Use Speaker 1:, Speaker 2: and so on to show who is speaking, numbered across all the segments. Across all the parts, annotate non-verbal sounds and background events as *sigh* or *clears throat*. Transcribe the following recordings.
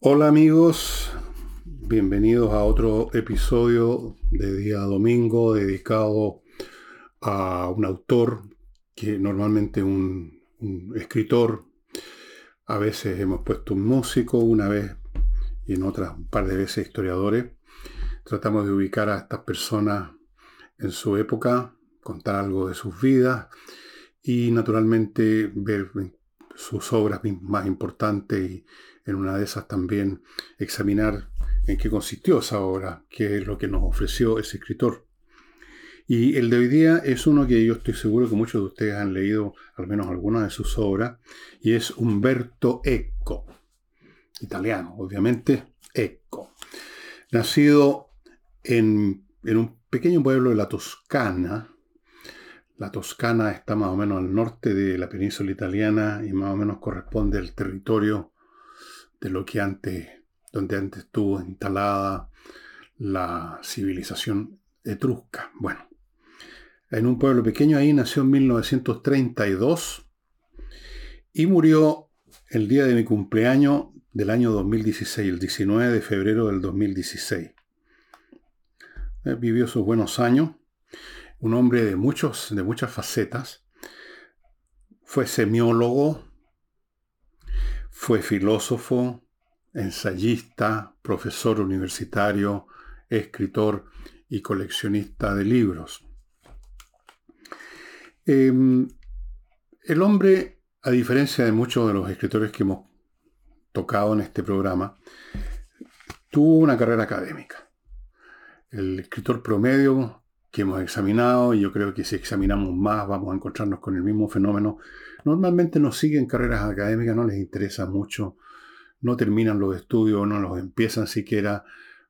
Speaker 1: Hola amigos, bienvenidos a otro episodio de día domingo dedicado a un autor que normalmente un, escritor, a veces hemos puesto un músico, una vez y en otras un par de veces historiadores. Tratamos de ubicar a estas personas en su época, contar algo de sus vidas y naturalmente ver sus obras más importantes y en una de esas también examinar en qué consistió esa obra, qué es lo que nos ofreció ese escritor. Y el de hoy día es uno que yo estoy seguro que muchos de ustedes han leído al menos alguna de sus obras, y es Umberto Eco, italiano, obviamente, Eco. Nacido en, en un pequeño pueblo de la Toscana, la Toscana está más o menos al norte de la península italiana y más o menos corresponde al territorio de lo que antes, donde antes estuvo instalada la civilización etrusca. Bueno, en un pueblo pequeño ahí nació en 1932 y murió el día de mi cumpleaños del año 2016, el 19 de febrero del 2016. Eh, vivió sus buenos años, un hombre de, muchos, de muchas facetas, fue semiólogo, fue filósofo, ensayista, profesor universitario, escritor y coleccionista de libros. Em, el hombre, a diferencia de muchos de los escritores que hemos tocado en este programa, tuvo una carrera académica. El escritor promedio que hemos examinado, y yo creo que si examinamos más vamos a encontrarnos con el mismo fenómeno, normalmente no siguen carreras académicas, no les interesa mucho, no terminan los estudios, no los empiezan siquiera,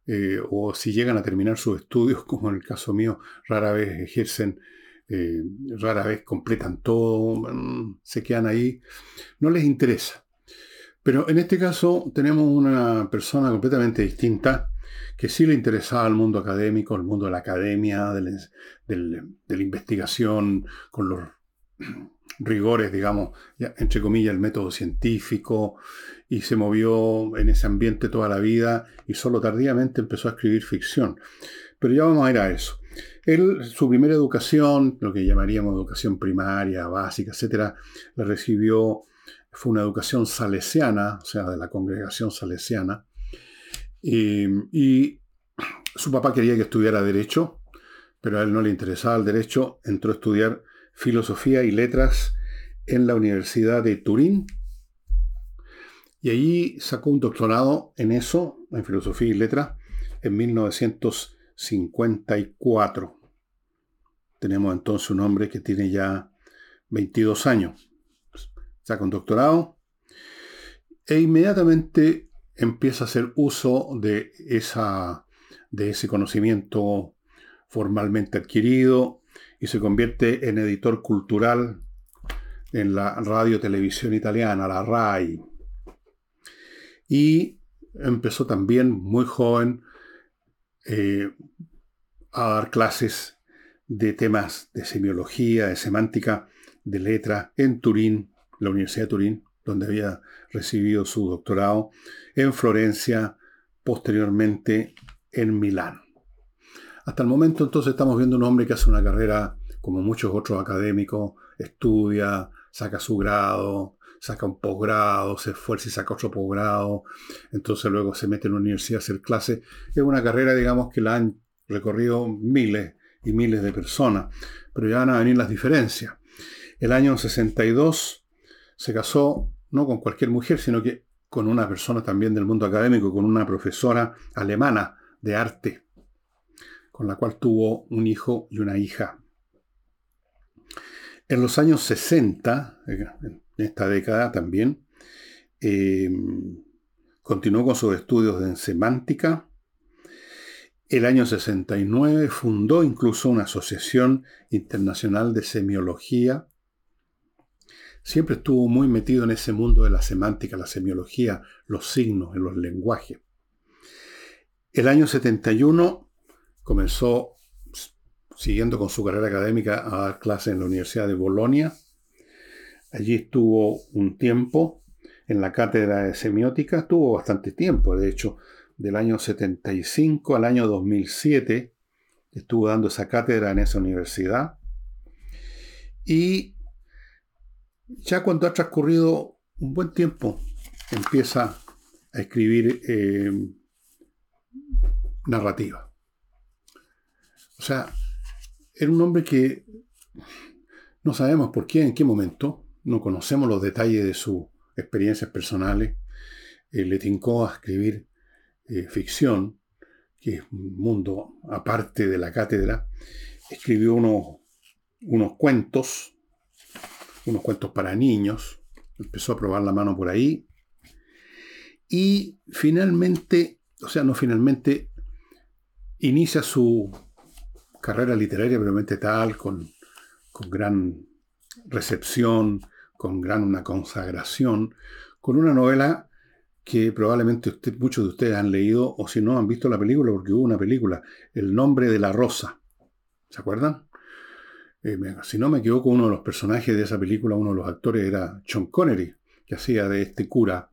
Speaker 1: eh, o si llegan a terminar sus estudios, *laughs* como en el caso mío, rara vez ejercen, eh, rara vez completan todo, mm, se quedan ahí, no les interesa. Pero en este caso tenemos una persona completamente distinta, que sí le interesaba al mundo académico, al mundo de la academia, de la, investigación, con los *clears throat* rigores, digamos, entre comillas, el método científico, y se movió en ese ambiente toda la vida y solo tardíamente empezó a escribir ficción. Pero ya vamos a ir a eso. Él, su primera educación, lo que llamaríamos educación primaria, básica, etcétera, la recibió, fue una educación salesiana, o sea, de la congregación salesiana, y, su papá quería que estudiara Derecho, pero a él no le interesaba el Derecho. Entró a estudiar Filosofía y Letras en la Universidad de Turín. Y allí sacó un doctorado en eso, en Filosofía y Letras, en 1954. Tenemos entonces un hombre que tiene ya 22 años. Saca un doctorado e inmediatamente empieza a hacer uso de, esa, de ese conocimiento formalmente adquirido y se convierte en editor cultural en la radio televisión italiana, la RAI. Y empezó también muy joven eh, a dar clases de temas de semiología, de semántica, de letra en Turín, la Universidad de Turín, donde había recibido su doctorado, en Florencia, posteriormente en Milán. Hasta el momento entonces estamos viendo un hombre que hace una carrera como muchos otros académicos, estudia, saca su grado, saca un posgrado, se esfuerza y saca otro posgrado, entonces luego se mete en la universidad a hacer clases. Es una carrera, digamos, que la han recorrido miles y miles de personas, pero ya van a venir las diferencias. El año 62 se casó no con cualquier mujer, sino que con una persona también del mundo académico, con una profesora alemana de arte, con la cual tuvo un hijo y una hija. En los años 60, en esta década también, eh, continuó con sus estudios en semántica. El año 69 fundó incluso una asociación internacional de semiología siempre estuvo muy metido en ese mundo de la semántica, la semiología, los signos, en los lenguajes. El año 71 comenzó, siguiendo con su carrera académica, a dar clases en la Universidad de Bolonia. Allí estuvo un tiempo. en la cátedra de semiótica, tuvo bastante tiempo, de hecho, del año 75 al año 2007 estuvo dando esa cátedra en esa universidad. Y ya cuando ha transcurrido un buen tiempo, empieza a escribir eh, narrativa. O sea, era un hombre que no sabemos por qué, en qué momento, no conocemos los detalles de sus experiencias personales, eh, le tincó a escribir eh, ficción, que es un mundo aparte de la cátedra, escribió unos, unos cuentos, unos cuentos para niños, empezó a probar la mano por ahí, y finalmente, o sea, no finalmente, inicia su carrera literaria realmente tal, con, con gran recepción, con gran una consagración, con una novela que probablemente muchos de ustedes han leído o si no han visto la película, porque hubo una película, El nombre de la rosa. ¿Se acuerdan? Eh, si no me equivoco, uno de los personajes de esa película, uno de los actores era Sean Connery, que hacía de este cura,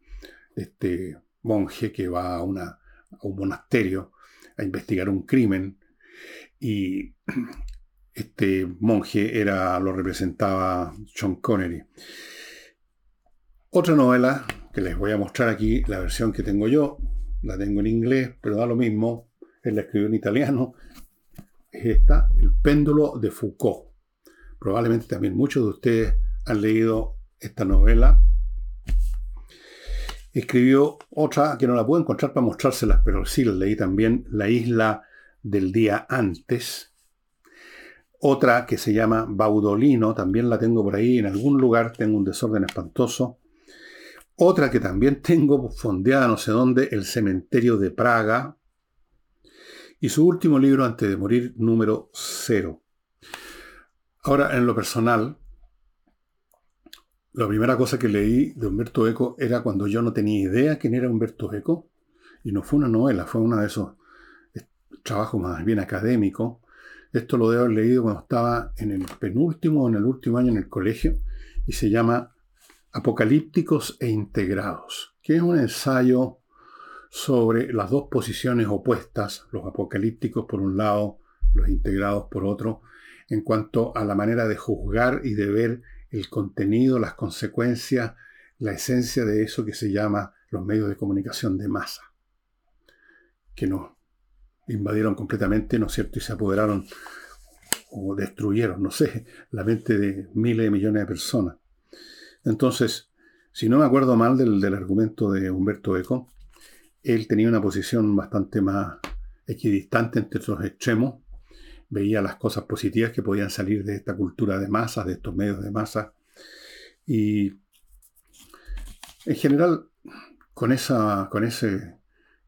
Speaker 1: este monje que va a, una, a un monasterio a investigar un crimen y *clears throat* este monje era, lo representaba Sean Connery. Otra novela que les voy a mostrar aquí, la versión que tengo yo, la tengo en inglés, pero da lo mismo, él la escribió en italiano, es esta, El péndulo de Foucault. Probablemente también muchos de ustedes han leído esta novela. Escribió otra que no la puedo encontrar para mostrárselas, pero sí la leí también, La isla del día antes, otra que se llama Baudolino, también la tengo por ahí, en algún lugar tengo un desorden espantoso. Otra que también tengo fondeada no sé dónde, El cementerio de Praga. Y su último libro antes de morir, número cero. Ahora, en lo personal, la primera cosa que leí de Humberto Eco era cuando yo no tenía idea quién era Humberto Eco. Y no fue una novela, fue uno de esos trabajos más bien académicos esto lo debo haber leído cuando estaba en el penúltimo o en el último año en el colegio y se llama Apocalípticos e Integrados, que es un ensayo sobre las dos posiciones opuestas, los apocalípticos por un lado, los integrados por otro, en cuanto a la manera de juzgar y de ver el contenido, las consecuencias, la esencia de eso que se llama los medios de comunicación de masa, que no invadieron completamente, ¿no es cierto? Y se apoderaron o destruyeron, no sé, la mente de miles de millones de personas. Entonces, si no me acuerdo mal del, argumento de Humberto Eco, él tenía una posición bastante más equidistante entre los extremos, veía las cosas positivas que podían salir de esta cultura de masas, de estos medios de masa, y en general, con, esa, con ese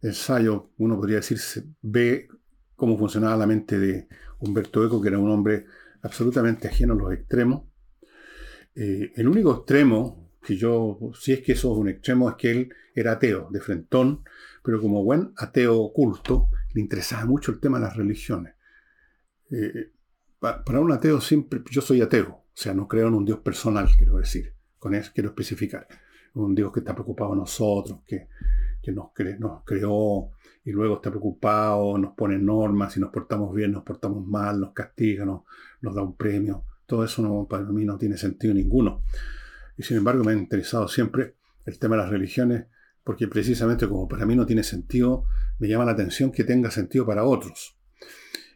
Speaker 1: ensayo, uno podría decir, se ve cómo funcionaba la mente de Humberto Eco, que era un hombre absolutamente ajeno a los extremos. Eh, el único extremo, que yo, si es que eso es un extremo, es que él era ateo, de frentón, pero como buen ateo oculto, le interesaba mucho el tema de las religiones. Eh, para un ateo siempre, yo soy ateo, o sea, no creo en un Dios personal, quiero decir, con eso quiero especificar, un Dios que está preocupado de nosotros, que que nos, creó y luego está preocupado, nos pone normas, si nos portamos bien, nos portamos mal, nos castiga, nos, da un premio. Todo eso para mí no tiene sentido ninguno. Y sin embargo me ha interesado siempre el tema de las religiones, porque precisamente como para mí no tiene sentido, me llama la atención que tenga sentido para otros.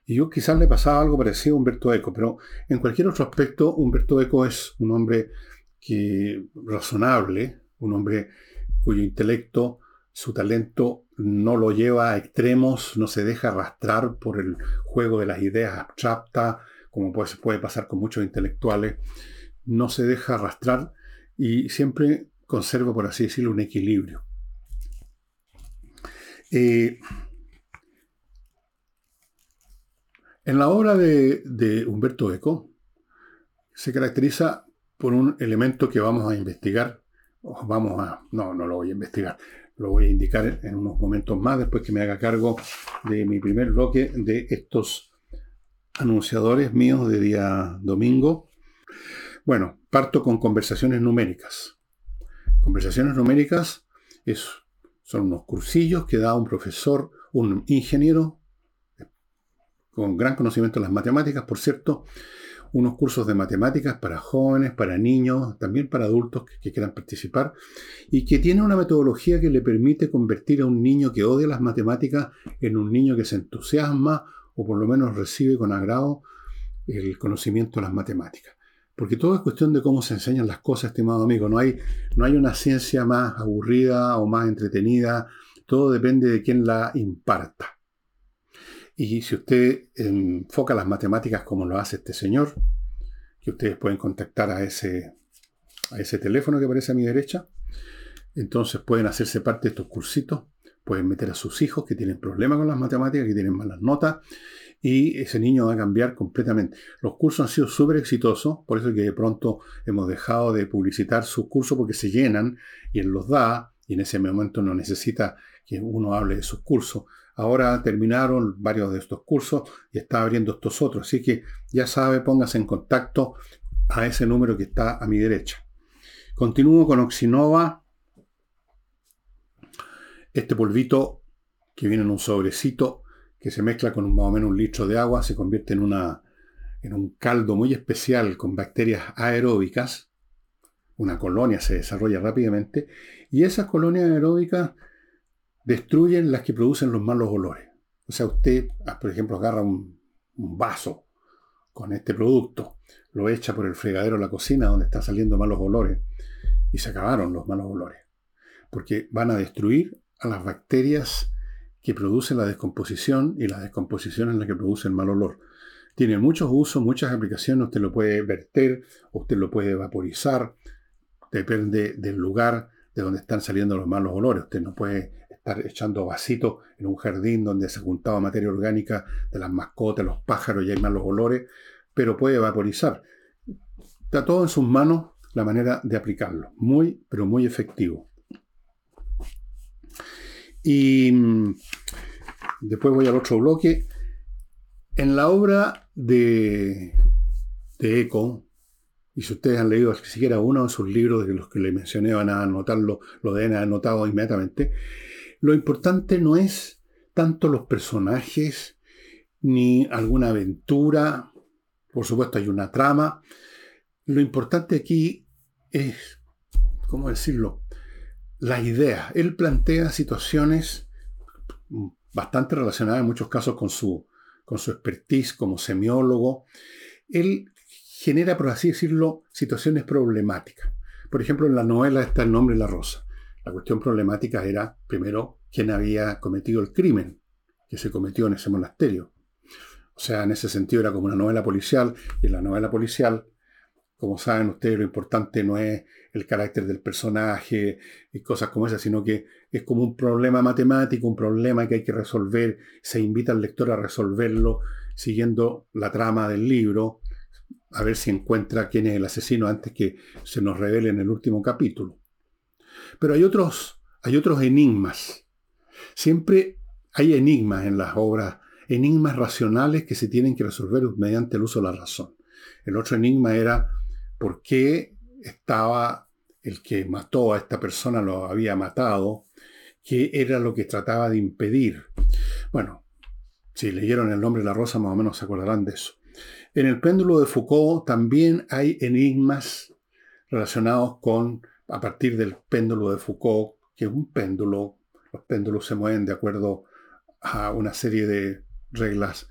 Speaker 1: Y yo quizás le pasaba algo parecido a Humberto Eco, pero en cualquier otro aspecto, Humberto Eco es un hombre que razonable, un hombre cuyo intelecto su talento no lo lleva a extremos, no se deja arrastrar por el juego de las ideas abstractas, como puede, puede pasar con muchos intelectuales. No se deja arrastrar y siempre conserva, por así decirlo, un equilibrio. Eh, en la obra de, Humberto Eco se caracteriza por un elemento que vamos a investigar, vamos a, no, no lo voy a investigar, lo voy a indicar en unos momentos más, después que me haga cargo de mi primer bloque de estos anunciadores míos de día domingo. Bueno, parto con conversaciones numéricas. Conversaciones numéricas son unos cursillos que da un profesor, un ingeniero con gran conocimiento de las matemáticas, por cierto, unos cursos de matemáticas para jóvenes, para niños, también para adultos que, quieran participar, y que tiene una metodología que le permite convertir a un niño que odia las matemáticas en un niño que se entusiasma o por lo menos recibe con agrado el conocimiento de las matemáticas. Porque todo es cuestión de cómo se enseñan las cosas, estimado amigo. No hay, no hay una ciencia más aburrida o más entretenida. Todo depende de quién la imparta. Y si usted enfoca las matemáticas como lo hace este señor, que ustedes pueden contactar a ese, a ese teléfono que aparece a mi derecha, entonces pueden hacerse parte de estos cursitos, pueden meter a sus hijos que tienen problemas con las matemáticas, que tienen malas notas, y ese niño va a cambiar completamente. Los cursos han sido súper exitosos, por eso que de pronto hemos dejado de publicitar sus cursos porque se llenan y él los da, y en ese momento no necesita que uno hable de sus cursos. Ahora terminaron varios de estos cursos y está abriendo estos otros. Así que ya sabe, póngase en contacto a ese número que está a mi derecha. Continúo con Oxinova. Este polvito que viene en un sobrecito que se mezcla con más o menos un litro de agua se convierte en, una, en un caldo muy especial con bacterias aeróbicas. Una colonia se desarrolla rápidamente y esas colonias aeróbicas destruyen las que producen los malos olores. O sea, usted, ah, por ejemplo, agarra un, vaso con este producto, lo echa por el fregadero de la cocina donde está saliendo malos olores y se acabaron los malos olores. Porque van a destruir a las bacterias que producen la descomposición y la descomposición es la que produce el mal olor. Tiene muchos usos, muchas aplicaciones, usted lo puede verter, usted lo puede vaporizar, depende del lugar de donde están saliendo los malos olores. Usted no puede estar echando vasitos en un jardín donde se juntaba materia orgánica de las mascotas, los pájaros y hay malos olores, pero puede vaporizar. Está todo en sus manos la manera de aplicarlo. Muy, pero muy efectivo. Y mm, después voy al otro bloque. En la obra de, de Eco, y si ustedes han leído siquiera uno de sus libros de los que le mencioné, van a anotarlo, lo deben haber anotado inmediatamente. Lo importante no es tanto los personajes, ni alguna aventura, por supuesto hay una trama. Lo importante aquí es, ¿cómo decirlo? La idea. Él plantea situaciones bastante relacionadas en muchos casos con su, con su expertise como semiólogo. Él genera, por así decirlo, situaciones problemáticas. Por ejemplo, en la novela está el nombre la rosa. La cuestión problemática era, primero, quién había cometido el crimen que se cometió en ese monasterio. O sea, en ese sentido era como una novela policial, y en la novela policial, como saben ustedes, lo importante no es el carácter del personaje y cosas como esas, sino que es como un problema matemático, un problema que hay que resolver, se invita al lector a resolverlo siguiendo la trama del libro, a ver si encuentra quién es el asesino antes que se nos revele en el último capítulo. Pero hay otros, hay otros enigmas. Siempre hay enigmas en las obras, enigmas racionales que se tienen que resolver mediante el uso de la razón. El otro enigma era por qué estaba el que mató a esta persona, lo había matado, qué era lo que trataba de impedir. Bueno, si leyeron el nombre de la rosa, más o menos se acordarán de eso. En el péndulo de Foucault también hay enigmas relacionados con a partir del péndulo de Foucault, que es un péndulo, los péndulos se mueven de acuerdo a una serie de reglas,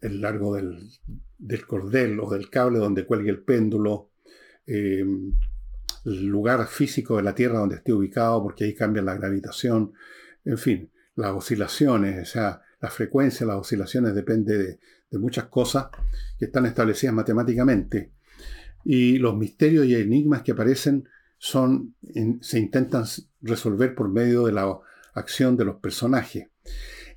Speaker 1: el largo del, cordel o del cable donde cuelgue el péndulo, eh, el lugar físico de la Tierra donde esté ubicado, porque ahí cambia la gravitación, en fin, las oscilaciones, o sea, la frecuencia, las oscilaciones depende de, de muchas cosas que están establecidas matemáticamente. Y los misterios y enigmas que aparecen son, se intentan resolver por medio de la acción de los personajes.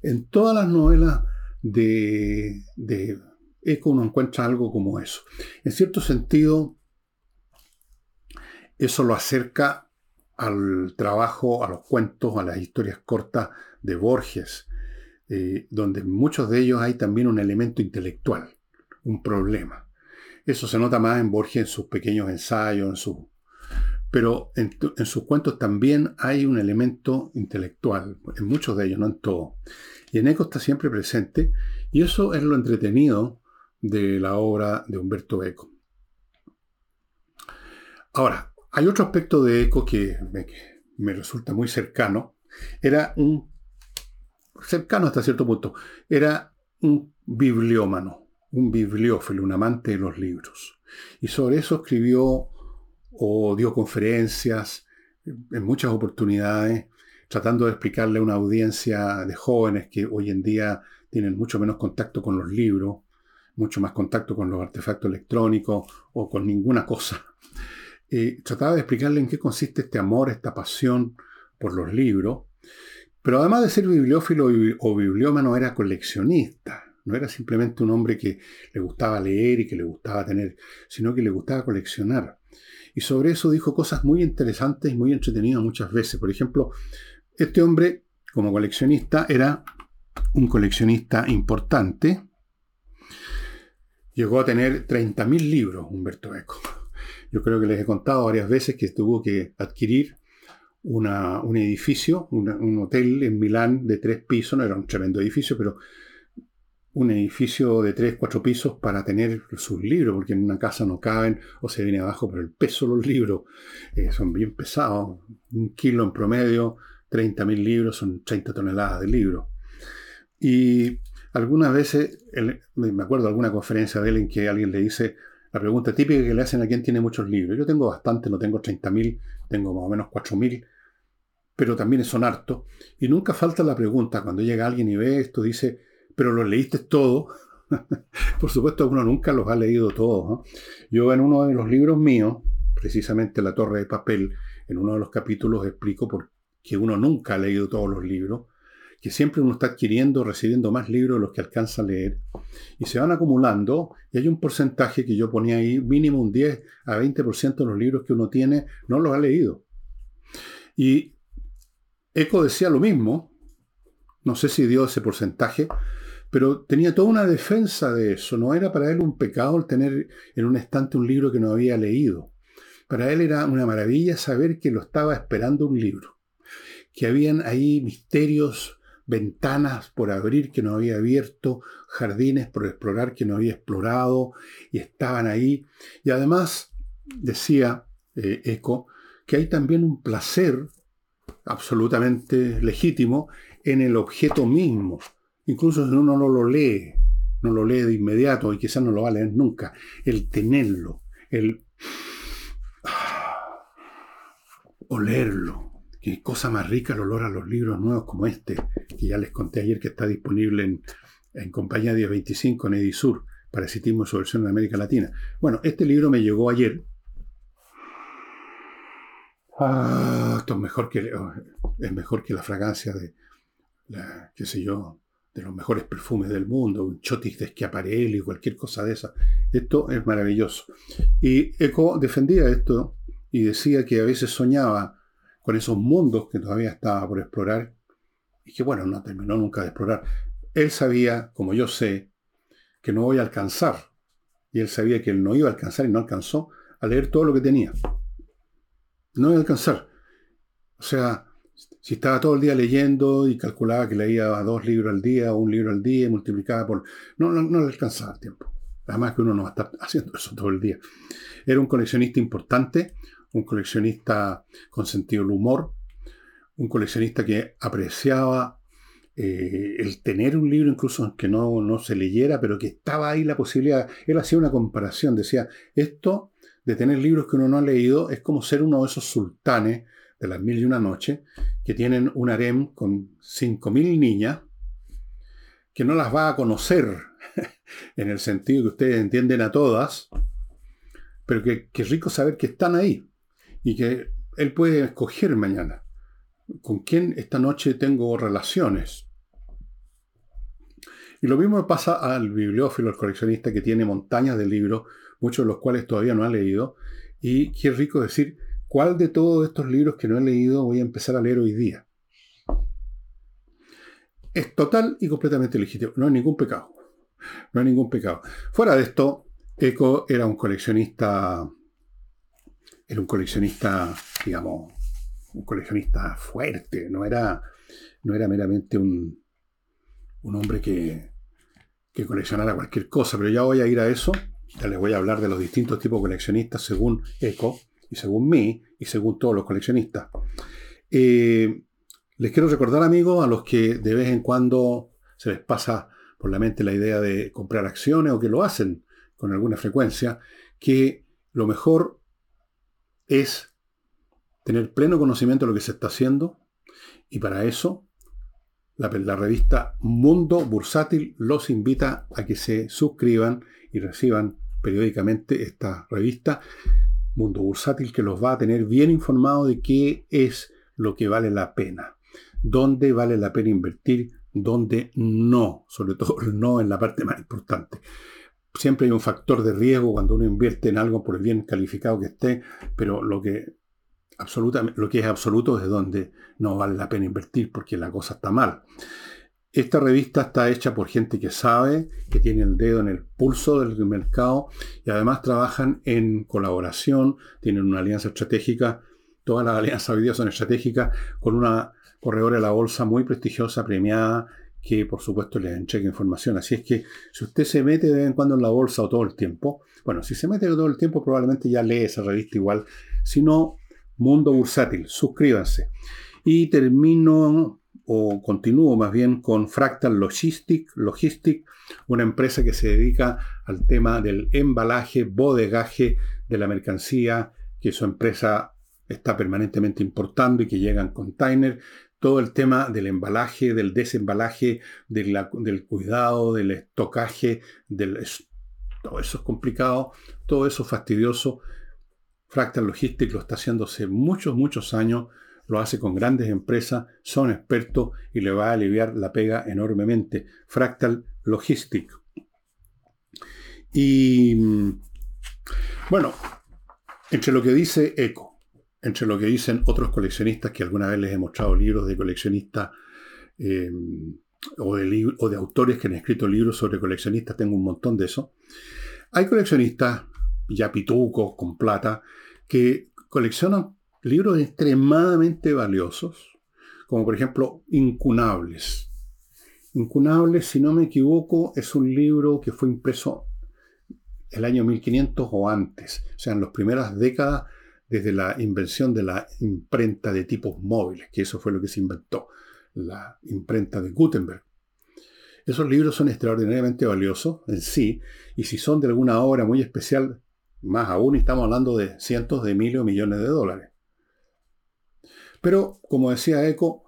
Speaker 1: En todas las novelas de, de Eco uno encuentra algo como eso. En cierto sentido, eso lo acerca al trabajo, a los cuentos, a las historias cortas de Borges, eh, donde en muchos de ellos hay también un elemento intelectual, un problema. Eso se nota más en Borges en sus pequeños ensayos, en sus pero en, sus cuentos también hay un elemento intelectual, en muchos de ellos, no en todos. Y en Eco está siempre presente, y eso es lo entretenido de la obra de Humberto Eco. Ahora, hay otro aspecto de Eco que me, resulta muy cercano. Era un, cercano hasta cierto punto, era un bibliómano, un bibliófilo, un amante de los libros. Y sobre eso escribió o dio conferencias en muchas oportunidades, tratando de explicarle a una audiencia de jóvenes que hoy en día tienen mucho menos contacto con los libros, mucho más contacto con los artefactos electrónicos o con ninguna cosa. *laughs* Eh, trataba de explicarle en qué consiste este amor, esta pasión por los libros, pero además de ser bibliófilo o bibliómano era coleccionista. No era simplemente un hombre que le gustaba leer y que le gustaba tener, sino que le gustaba coleccionar. Y sobre eso dijo cosas muy interesantes y muy entretenidas muchas veces. Por ejemplo, este hombre, como coleccionista, era un coleccionista importante. Llegó a tener 30.000 libros, Humberto Eco. Yo creo que les he contado varias veces que tuvo que adquirir un edificio, un hotel en Milán de tres pisos, no era un tremendo edificio, pero un edificio de tres, cuatro pisos para tener sus libros, porque en una casa no caben o se viene abajo por el peso los libros. Eh, son bien pesados. Un kilo en promedio, 30.000 libros, son 30 toneladas de libros. Y algunas veces, me acuerdo de alguna conferencia de él en que alguien le dice la pregunta típica que le hacen a quien tiene muchos libros. Yo tengo bastante, no tengo 30.000, tengo más o menos 4.000, pero también son hartos. Y nunca falta la pregunta, cuando llega alguien y ve esto, dice, pero lo leíste todo. *laughs* Por supuesto, uno nunca los ha leído todos. Yo en uno de los libros míos, precisamente La Torre de Papel, en uno de los capítulos explico por qué uno nunca ha leído todos los libros, que siempre uno está adquiriendo, recibiendo más libros de los que alcanza a leer, y se van acumulando, y hay un porcentaje que yo ponía ahí, mínimo un 10 a 20% de los libros que uno tiene, no los ha leído. Y Eco decía lo mismo, no sé si dio ese porcentaje, pero tenía toda una defensa de eso. No era para él un pecado el tener en un estante un libro que no había leído. Para él era una maravilla saber que lo estaba esperando un libro, que habían ahí misterios, ventanas por abrir que no había abierto, jardines por explorar que no había explorado, y estaban ahí. Y además, decía eh, Eco, que hay también un placer absolutamente legítimo en el objeto mismo, Incluso si uno no lo lee, no lo lee de inmediato y quizás no lo va a leer nunca, el tenerlo, el olerlo. Qué cosa más rica el olor a los libros nuevos como este, que ya les conté ayer que está disponible en, en compañía 1025 en Edisur, Parasitismo y versión en América Latina. Bueno, este libro me llegó ayer. Ah, esto es mejor que, es mejor que la fragancia de, la, qué sé yo, de los mejores perfumes del mundo, un chotis de Schiaparelli, cualquier cosa de esa. Esto es maravilloso. Y Eco defendía esto y decía que a veces soñaba con esos mundos que todavía estaba por explorar y que bueno, no terminó nunca de explorar. Él sabía, como yo sé, que no voy a alcanzar. Y él sabía que él no iba a alcanzar y no alcanzó a leer todo lo que tenía. No iba a alcanzar. O sea, si estaba todo el día leyendo y calculaba que leía dos libros al día o un libro al día y multiplicaba por... No, no, le alcanzaba el tiempo. Además que uno no va a estar *laughs* haciendo eso todo el día. Era un coleccionista importante, un coleccionista con sentido del humor, un coleccionista que apreciaba eh, el tener un libro, incluso que no, no se leyera, pero que estaba ahí la posibilidad. Él hacía una comparación, decía, esto de tener libros que uno no ha leído es como ser uno de esos sultanes de las mil y una noche, que tienen un harem con cinco mil niñas, que no las va a conocer, *laughs* en el sentido que ustedes entienden a todas, pero que, es rico saber que están ahí y que él puede escoger mañana con quién esta noche tengo relaciones. Y lo mismo pasa al bibliófilo, al coleccionista que tiene montañas de libros, muchos de los cuales todavía no ha leído, y qué rico decir, ¿Cuál de todos estos libros que no he leído voy a empezar a leer hoy día? Es total y completamente legítimo. No hay ningún pecado. No hay ningún pecado. Fuera de esto, Eco era un coleccionista era un coleccionista, digamos, un coleccionista fuerte, no era, no era meramente un, un hombre que, que coleccionara cualquier cosa, pero ya voy a ir a eso, ya les voy a hablar de los distintos tipos de coleccionistas según ECO y según mí y según todos los coleccionistas. Eh, les quiero recordar, amigos, a los que de vez en cuando se les pasa por la mente la idea de comprar acciones o que lo hacen con alguna frecuencia, que lo mejor es tener pleno conocimiento de lo que se está haciendo y para eso la, revista Mundo Bursátil los invita a que se suscriban y reciban periódicamente esta revista Mundo Bursátil que los va a tener bien informados de qué es lo que vale la pena, dónde vale la pena invertir, dónde no, sobre todo no en la parte más importante. Siempre hay un factor de riesgo cuando uno invierte en algo por el bien calificado que esté, pero lo que, absolutamente, lo que es absoluto es donde no vale la pena invertir porque la cosa está mal. Esta revista está hecha por gente que sabe, que tiene el dedo en el pulso del mercado y además trabajan en colaboración, tienen una alianza estratégica, todas las alianzas hoy día son estratégicas, con una corredora de la bolsa muy prestigiosa, premiada, que por supuesto les entrega información. Así es que si usted se mete de vez en cuando en la bolsa o todo el tiempo, bueno, si se mete todo el tiempo probablemente ya lee esa revista igual, si no, Mundo Bursátil, suscríbanse. Y termino o continúo más bien con Fractal Logistic, Logistic, una empresa que se dedica al tema del embalaje, bodegaje de la mercancía que su empresa está permanentemente importando y que llega en container. Todo el tema del embalaje, del desembalaje, del cuidado, del estocaje, todo eso es complicado, todo eso es fastidioso. Fractal Logistic lo está haciendo hace muchos, muchos años lo hace con grandes empresas, son expertos y le va a aliviar la pega enormemente. Fractal Logistic. Y mm, bueno, entre lo que dice ECO, entre lo que dicen otros coleccionistas que alguna vez les he mostrado libros de coleccionistas eh, o, de o de autores que han escrito libros sobre coleccionistas, tengo un montón de eso. Hay coleccionistas ya pitucos con plata que coleccionan libros extremadamente valiosos, como por ejemplo Incunables. Incunables, si no me equivoco, es un libro que fue impreso el año 1500 o antes, o sea, en las primeras décadas desde la invención de la imprenta de tipos móviles, que eso fue lo que se inventó, la imprenta de Gutenberg. Esos libros son extraordinariamente valiosos en sí, y si son de alguna obra muy especial, más aún estamos hablando de cientos de miles o millones de dólares. Pero, como decía Eco,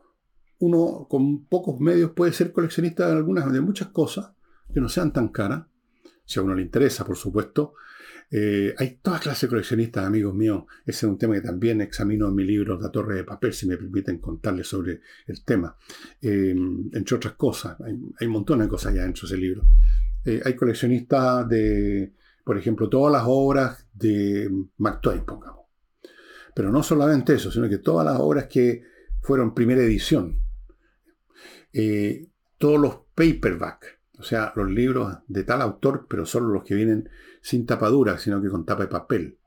Speaker 1: uno con pocos medios puede ser coleccionista de algunas, de muchas cosas que no sean tan caras, si a uno le interesa, por supuesto. Eh, hay todas clases de coleccionistas, amigos míos. Ese es un tema que también examino en mi libro La Torre de Papel, si me permiten contarles sobre el tema. Eh, entre otras cosas, hay, un montón de cosas ya dentro de ese libro. Eh, hay coleccionistas de, por ejemplo, todas las obras de Mark Twain, pongamos. Pero no solamente eso, sino que todas las obras que fueron primera edición, eh, todos los paperback, o sea, los libros de tal autor, pero solo los que vienen sin tapadura, sino que con tapa de papel.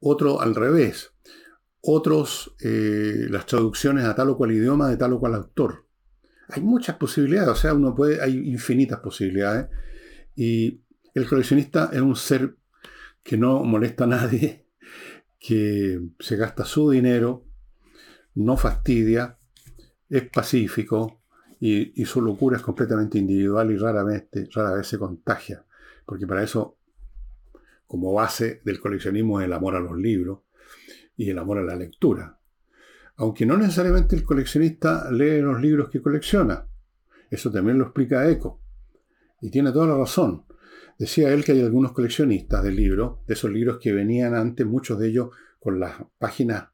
Speaker 1: Otro al revés. Otros, eh, las traducciones a tal o cual idioma de tal o cual autor. Hay muchas posibilidades, o sea, uno puede, hay infinitas posibilidades. Y el coleccionista es un ser que no molesta a nadie, que se gasta su dinero, no fastidia, es pacífico y, su locura es completamente individual y raramente, rara vez se contagia. Porque para eso, como base del coleccionismo es el amor a los libros y el amor a la lectura. Aunque no necesariamente el coleccionista lee los libros que colecciona. Eso también lo explica Eco. Y tiene toda la razón. Decía él que hay algunos coleccionistas de libros, de esos libros que venían antes, muchos de ellos con las páginas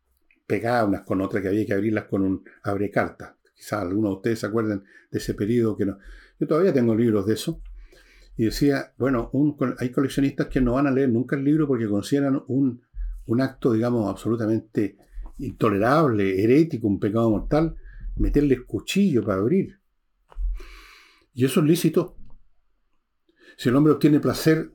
Speaker 1: pegadas unas con otras, que había que abrirlas con un abre cartas. Quizás algunos de ustedes se acuerden de ese periodo que no. Yo todavía tengo libros de eso. Y decía, bueno, hay coleccionistas que no van a leer nunca el libro porque consideran un, un acto, digamos, absolutamente intolerable, herético, un pecado mortal, meterles cuchillo para abrir. Y eso es lícito si el hombre obtiene placer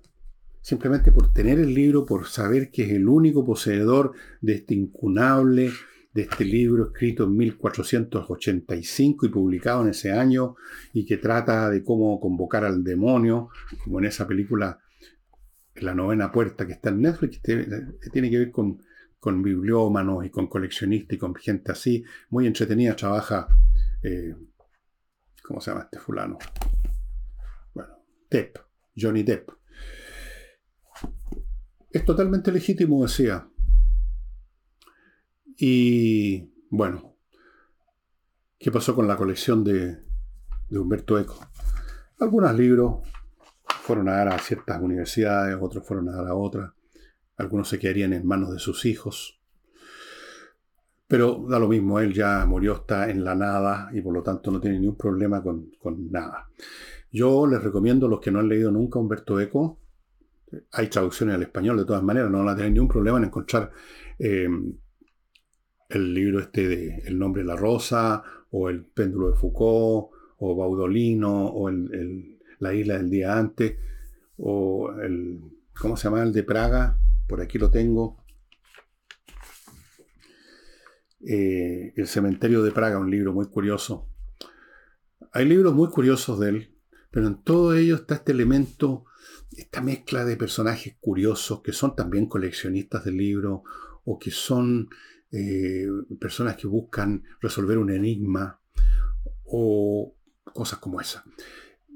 Speaker 1: simplemente por tener el libro, por saber que es el único poseedor de este incunable, de este libro escrito en 1485 y publicado en ese año, y que trata de cómo convocar al demonio, como en esa película La novena puerta que está en Netflix, que tiene que ver con, bibliómanos y con coleccionistas y con gente así, muy entretenida, trabaja, eh, ¿cómo se llama este fulano? Bueno, Depp, Johnny Depp. Es totalmente legítimo, decía. Y bueno, ¿qué pasó con la colección de, Humberto Eco? Algunos libros fueron a dar a ciertas universidades, otros fueron a dar a otras. Algunos se quedarían en manos de sus hijos. Pero da lo mismo, él ya murió, está en la nada y por lo tanto no tiene ningún problema con, con nada. Yo les recomiendo a los que no han leído nunca Humberto Eco, hay traducciones al español de todas maneras, no van a tener ningún problema en encontrar eh, el libro este de El nombre de la rosa, o El péndulo de Foucault, o Baudolino, o La isla del día antes, o el, ¿cómo se llama? El de Praga, por aquí lo tengo. Eh, el cementerio de Praga, un libro muy curioso. Hay libros muy curiosos de él, pero en todo ello está este elemento esta mezcla de personajes curiosos que son también coleccionistas de libros o que son eh, personas que buscan resolver un enigma o cosas como esa.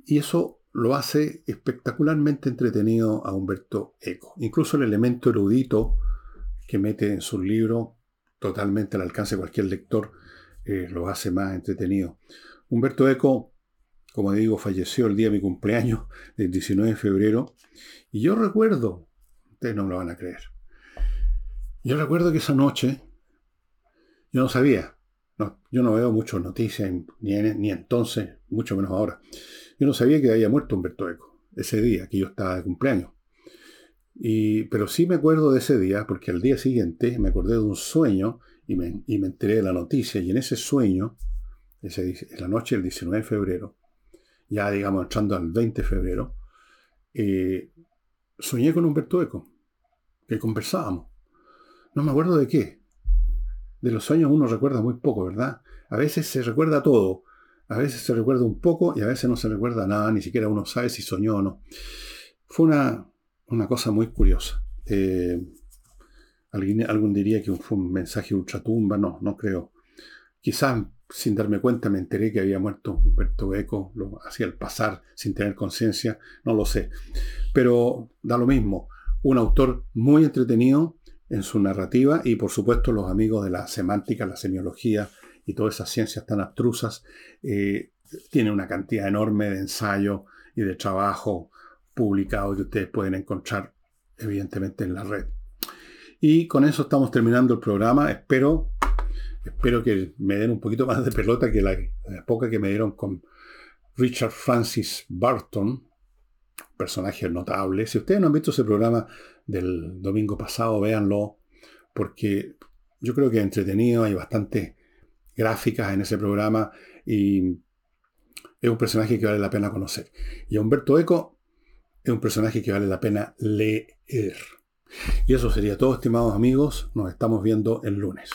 Speaker 1: Y eso lo hace espectacularmente entretenido a Humberto Eco. Incluso el elemento erudito que mete en su libro, totalmente al alcance de cualquier lector, eh, lo hace más entretenido. Humberto Eco como digo, falleció el día de mi cumpleaños, del 19 de febrero. Y yo recuerdo, ustedes no me lo van a creer, yo recuerdo que esa noche, yo no sabía, yo no veo muchas noticias, ni, ni entonces, mucho menos ahora. Yo no sabía que había muerto Humberto Eco, ese día que yo estaba de cumpleaños. Y, pero sí me acuerdo de ese día, porque al día siguiente me acordé de un sueño y me, y me enteré de la noticia. Y en ese sueño, ese, la noche del 19 de febrero, ya digamos entrando al 20 de febrero, eh, soñé con Humberto Eco, que conversábamos. No me acuerdo de qué. De los sueños uno recuerda muy poco, ¿verdad? A veces se recuerda todo, a veces se recuerda un poco y a veces no se recuerda nada, ni siquiera uno sabe si soñó o no. Fue una, una cosa muy curiosa. Eh, alguien, diría que fue un mensaje ultratumba, no, no creo. Quizás sin darme cuenta me enteré que había muerto Humberto Eco, lo hacía al pasar sin tener conciencia, no lo sé. Pero da lo mismo, un autor muy entretenido en su narrativa y por supuesto los amigos de la semántica, la semiología y todas esas ciencias tan abstrusas, eh, tiene una cantidad enorme de ensayos y de trabajo publicado que ustedes pueden encontrar evidentemente en la red. Y con eso estamos terminando el programa. Espero espero que me den un poquito más de pelota que la, poca que me dieron con Richard Francis Barton, personaje notable. Si ustedes no han visto ese programa del domingo pasado, véanlo, porque yo creo que es entretenido, hay bastantes gráficas en ese programa y es un personaje que vale la pena conocer. Y Humberto Eco es un personaje que vale la pena leer. Y eso sería todo, estimados amigos. Nos estamos viendo el lunes.